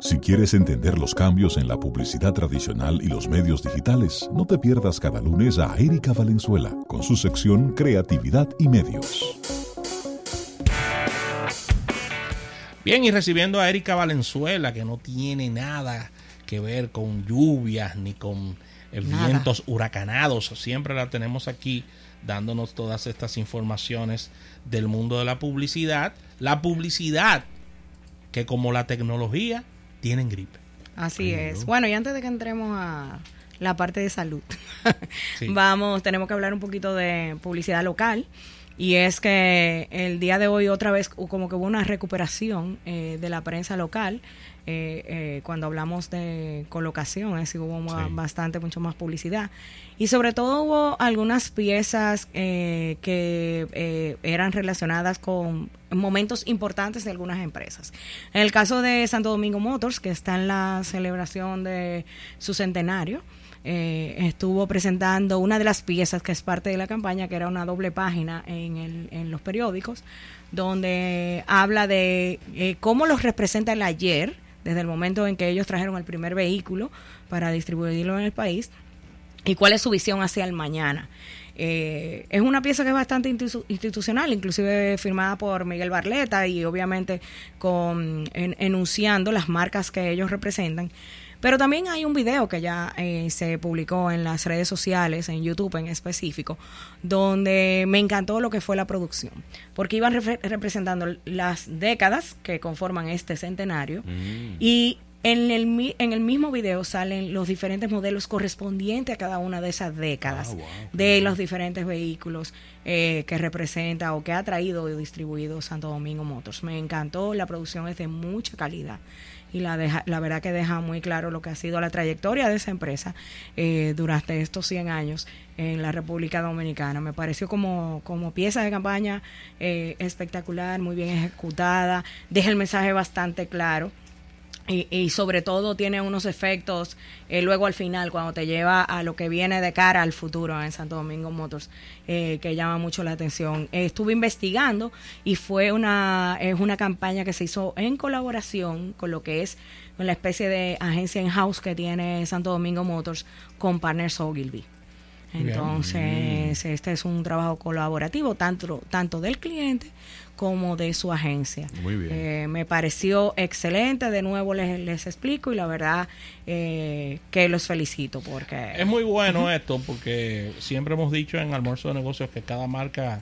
Si quieres entender los cambios en la publicidad tradicional y los medios digitales, no te pierdas cada lunes a Erika Valenzuela con su sección Creatividad y Medios. Bien, y recibiendo a Erika Valenzuela, que no tiene nada que ver con lluvias ni con eh, vientos huracanados, siempre la tenemos aquí dándonos todas estas informaciones del mundo de la publicidad. La publicidad, que como la tecnología, tienen gripe. Así es. Bueno, y antes de que entremos a la parte de salud, vamos, tenemos que hablar un poquito de publicidad local. Y es que el día de hoy otra vez como que hubo una recuperación eh, de la prensa local. Eh, eh, cuando hablamos de colocación, es hubo bastante, mucho más publicidad. Y sobre todo hubo algunas piezas eh, que eh, eran relacionadas con momentos importantes de algunas empresas. En el caso de Santo Domingo Motors, que está en la celebración de su centenario, eh, estuvo presentando una de las piezas que es parte de la campaña, que era una doble página en, el, en los periódicos, donde habla de cómo los representa el ayer, desde el momento en que ellos trajeron el primer vehículo para distribuirlo en el país, y cuál es su visión hacia el mañana. Eh, es una pieza que es bastante institucional, inclusive firmada por Miguel Barleta y obviamente con enunciando las marcas que ellos representan. Pero también hay un video que ya eh, se publicó en las redes sociales, en YouTube en específico, donde me encantó lo que fue la producción, porque iban representando las décadas que conforman este centenario mm. y en el, en el mismo video salen los diferentes modelos correspondientes a cada una de esas décadas ah, de los diferentes vehículos eh, que representa o que ha traído y distribuido Santo Domingo Motors. Me encantó, la producción es de mucha calidad y la, deja, la verdad que deja muy claro lo que ha sido la trayectoria de esa empresa eh, durante estos 100 años en la República Dominicana. Me pareció como, como pieza de campaña eh, espectacular, muy bien ejecutada, deja el mensaje bastante claro y, sobre todo tiene unos efectos eh, luego al final cuando te lleva a lo que viene de cara al futuro en Santo Domingo Motors eh, que llama mucho la atención. Estuve investigando y fue una es una campaña que se hizo en colaboración con lo que es con la especie de agencia in house que tiene Santo Domingo Motors con Partners Ogilvy entonces, este es un trabajo colaborativo tanto, tanto del cliente como de su agencia. Muy bien. Eh, me pareció excelente, de nuevo les, les explico y la verdad eh, que los felicito porque... Es muy bueno esto porque siempre hemos dicho en Almuerzo de Negocios que cada marca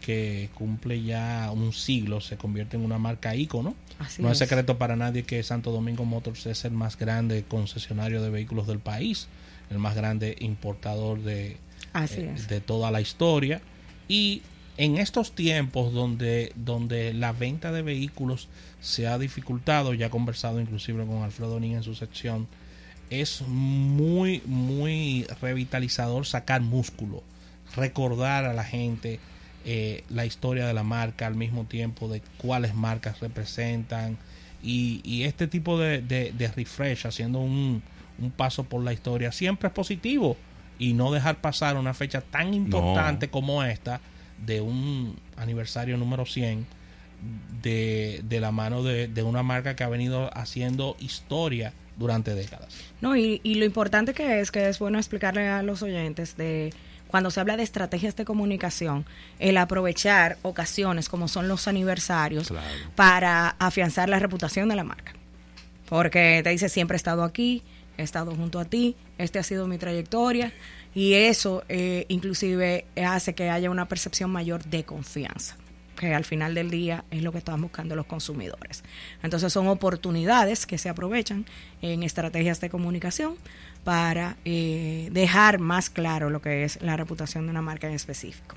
que cumple ya un siglo se convierte en una marca ícono. no es secreto para nadie que Santo Domingo Motors es el más grande concesionario de vehículos del país el más grande importador de, eh, de toda la historia. Y en estos tiempos donde, donde la venta de vehículos se ha dificultado, ya he conversado inclusive con Alfredo Nin en su sección, es muy, muy revitalizador sacar músculo, recordar a la gente eh, la historia de la marca al mismo tiempo de cuáles marcas representan y, y este tipo de, de refresh haciendo un, un paso por la historia siempre es positivo y no dejar pasar una fecha tan importante como esta de un aniversario número 100 de, de la mano de, de, una marca que ha venido haciendo historia durante décadas. No, y, y lo importante que es, que es bueno explicarle a los oyentes de cuando se habla de estrategias de comunicación, el aprovechar ocasiones como son los aniversarios para afianzar la reputación de la marca. Porque te dice, siempre he estado aquí, he estado junto a ti, este ha sido mi trayectoria y eso eh, inclusive hace que haya una percepción mayor de confianza que al final del día es lo que están buscando los consumidores. Entonces son oportunidades que se aprovechan en estrategias de comunicación para eh, dejar más claro lo que es la reputación de una marca en específico.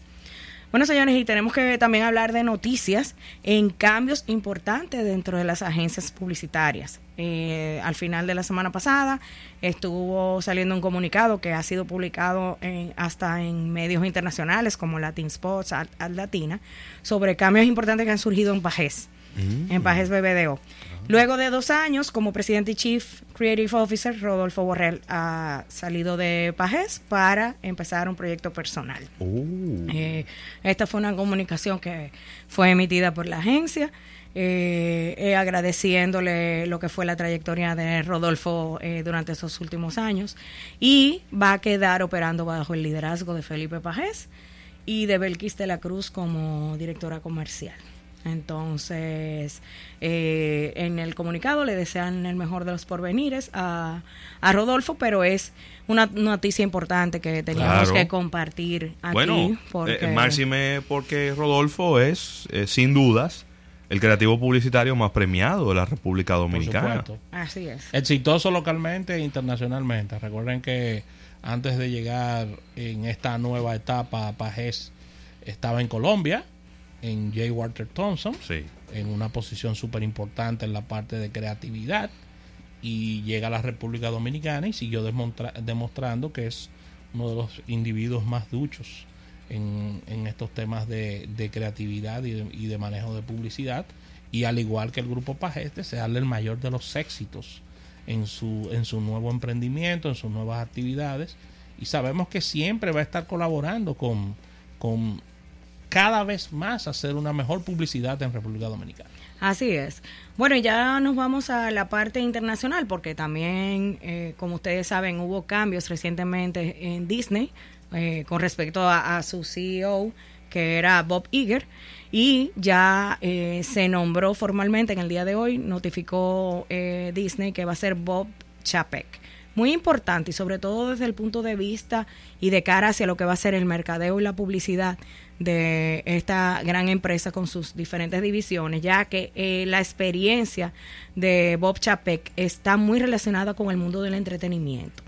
Bueno, señores, y tenemos que también hablar de noticias en cambios importantes dentro de las agencias publicitarias. Eh, al final de la semana pasada estuvo saliendo un comunicado que ha sido publicado hasta en medios internacionales como Latin Sports, Al, Latina, sobre cambios importantes que han surgido en Pajés, mm. en Pajés BBDO. Luego de dos años como presidente y chief creative officer, Rodolfo Borrell ha salido de Pajes para empezar un proyecto personal. Oh. Eh, esta fue una comunicación que fue emitida por la agencia. eh, eh, agradeciéndole lo que fue la trayectoria de Rodolfo eh, durante esos últimos años y va a quedar operando bajo el liderazgo de Felipe Pajés y de Belkis de la Cruz como directora comercial. Entonces, en el comunicado le desean el mejor de los porvenires a, a Rodolfo, pero es una noticia importante que teníamos que compartir aquí. Bueno, porque... máxime porque Rodolfo es, sin dudas, el creativo publicitario más premiado de la República Dominicana. Así es. Exitoso localmente e internacionalmente. Recuerden que antes de llegar en esta nueva etapa, Pajés estaba en Colombia, en J. Walter Thompson, en una posición súper importante en la parte de creatividad, y llega a la República Dominicana y siguió demostrando que es uno de los individuos más duchos en, estos temas de, creatividad y de, manejo de publicidad. Y al igual que el grupo Pajeste, darle el mayor de los éxitos en su, en su nuevo emprendimiento, en sus nuevas actividades. Y sabemos que siempre va a estar colaborando con, con cada vez más hacer una mejor publicidad en República Dominicana. Así es. Bueno, ya nos vamos a la parte internacional porque también, eh, como ustedes saben, hubo cambios recientemente en Disney. Eh, con respecto a, su CEO, que era Bob Iger, y ya eh, se nombró formalmente en el día de hoy, notificó eh, Disney que va a ser Bob Chapek. Muy importante y sobre todo desde el punto de vista y de cara hacia lo que va a ser el mercadeo y la publicidad de esta gran empresa con sus diferentes divisiones, ya que la experiencia de Bob Chapek está muy relacionada con el mundo del entretenimiento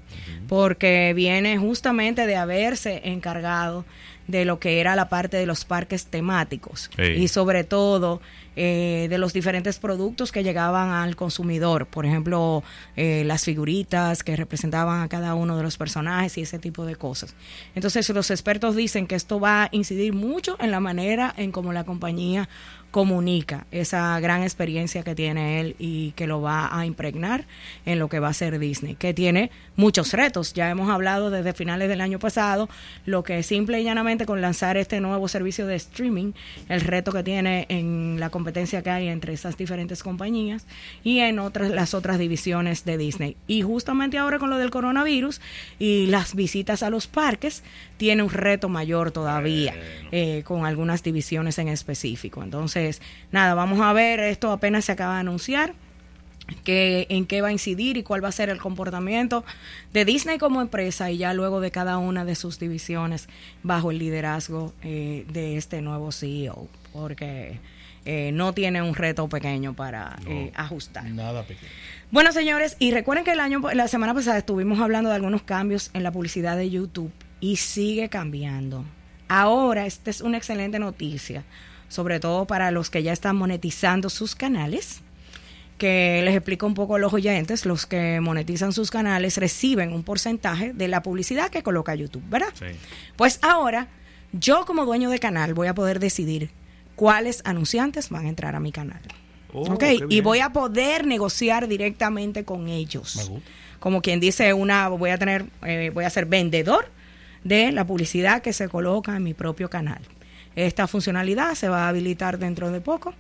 porque viene justamente de haberse encargado de lo que era la parte de los parques temáticos y sobre todo eh, de los diferentes productos que llegaban al consumidor, por ejemplo, eh, las figuritas que representaban a cada uno de los personajes y ese tipo de cosas. Entonces los expertos dicen que esto va a incidir mucho en la manera en cómo la compañía comunica esa gran experiencia que tiene él y que lo va a impregnar en lo que va a ser Disney, que tiene muchos retos. Ya hemos hablado desde finales del año pasado lo que simple y llanamente con lanzar este nuevo servicio de streaming, el reto que tiene en la competencia que hay entre esas diferentes compañías y en otras las otras divisiones de Disney. Y justamente ahora con lo del coronavirus y las visitas a los parques, tiene un reto mayor todavía eh, con algunas divisiones en específico. Entonces, nada, vamos a ver, esto apenas se acaba de anunciar. Que, en qué va a incidir y cuál va a ser el comportamiento de Disney como empresa y ya luego de cada una de sus divisiones bajo el liderazgo eh, de este nuevo CEO, porque eh, no tiene un reto pequeño para eh, ajustar. Nada pequeño. Bueno, señores, y recuerden que el año, la semana pasada estuvimos hablando de algunos cambios en la publicidad de YouTube y sigue cambiando. Ahora, esta es una excelente noticia sobre todo para los que ya están monetizando sus canales que les explico un poco a los oyentes, los que monetizan sus canales reciben un porcentaje de la publicidad que coloca YouTube, ¿verdad? Sí. Pues ahora, yo como dueño de canal voy a poder decidir cuáles anunciantes van a entrar a mi canal. Oh, ok, y voy a poder negociar directamente con ellos. Como quien dice, una voy a tener, eh, voy a ser vendedor de la publicidad que se coloca en mi propio canal. Esta funcionalidad se va a habilitar dentro de poco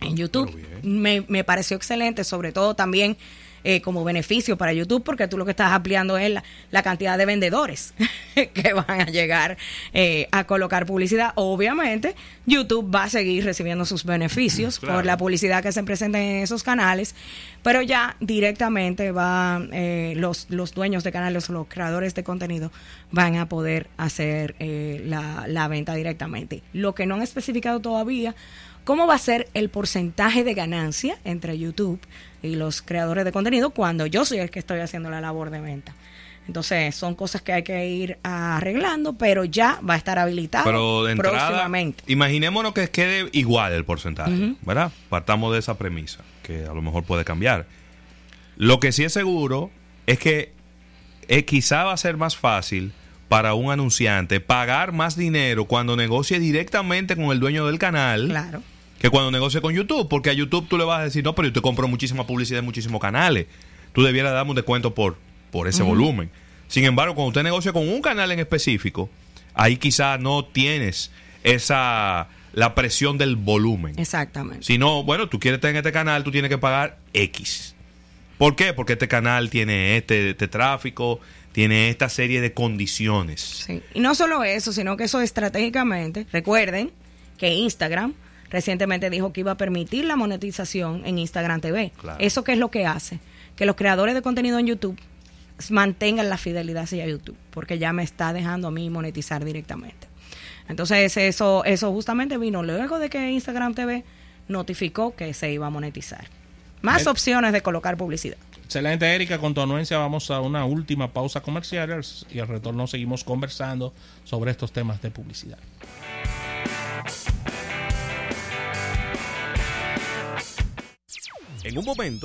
en YouTube. Me, me pareció excelente, sobre todo también eh, como beneficio para YouTube, porque tú lo que estás ampliando es la, cantidad de vendedores que van a llegar eh, a colocar publicidad. Obviamente, YouTube va a seguir recibiendo sus beneficios por la publicidad que se presenta en esos canales, pero ya directamente va eh, los, los dueños de canales, los creadores de contenido, van a poder hacer la, la venta directamente. Lo que no han especificado todavía cómo va a ser el porcentaje de ganancia entre YouTube y los creadores de contenido cuando yo soy el que estoy haciendo la labor de venta. Entonces, son cosas que hay que ir arreglando, pero ya va a estar habilitado pero de próximamente. Imaginémonos que quede igual el porcentaje, ¿verdad? Partamos de esa premisa, que a lo mejor puede cambiar. Lo que sí es seguro es que eh, quizá va a ser más fácil para un anunciante pagar más dinero cuando negocie directamente con el dueño del canal. Claro que cuando negocie con YouTube, porque a YouTube tú le vas a decir, no, pero yo te compro muchísima publicidad en muchísimos canales. Tú debieras darme un descuento por, por ese volumen. Sin embargo, cuando usted negocia con un canal en específico, ahí quizás no tienes esa la presión del volumen. Exactamente. Si no, bueno, tú quieres estar en este canal, tú tienes que pagar X. ¿Por qué? Porque este canal tiene este, este tráfico, tiene esta serie de condiciones. Sí. Y no solo eso, sino que eso estratégicamente, recuerden que Instagram recientemente dijo que iba a permitir la monetización en Instagram TV. ¿Eso qué es lo que hace? Que los creadores de contenido en YouTube mantengan la fidelidad hacia YouTube, porque ya me está dejando a mí monetizar directamente. Entonces eso, eso justamente vino luego de que Instagram TV notificó que se iba a monetizar. Más opciones de colocar publicidad. Excelente, Erika. Con tu anuencia vamos a una última pausa comercial y al retorno seguimos conversando sobre estos temas de publicidad. En un momento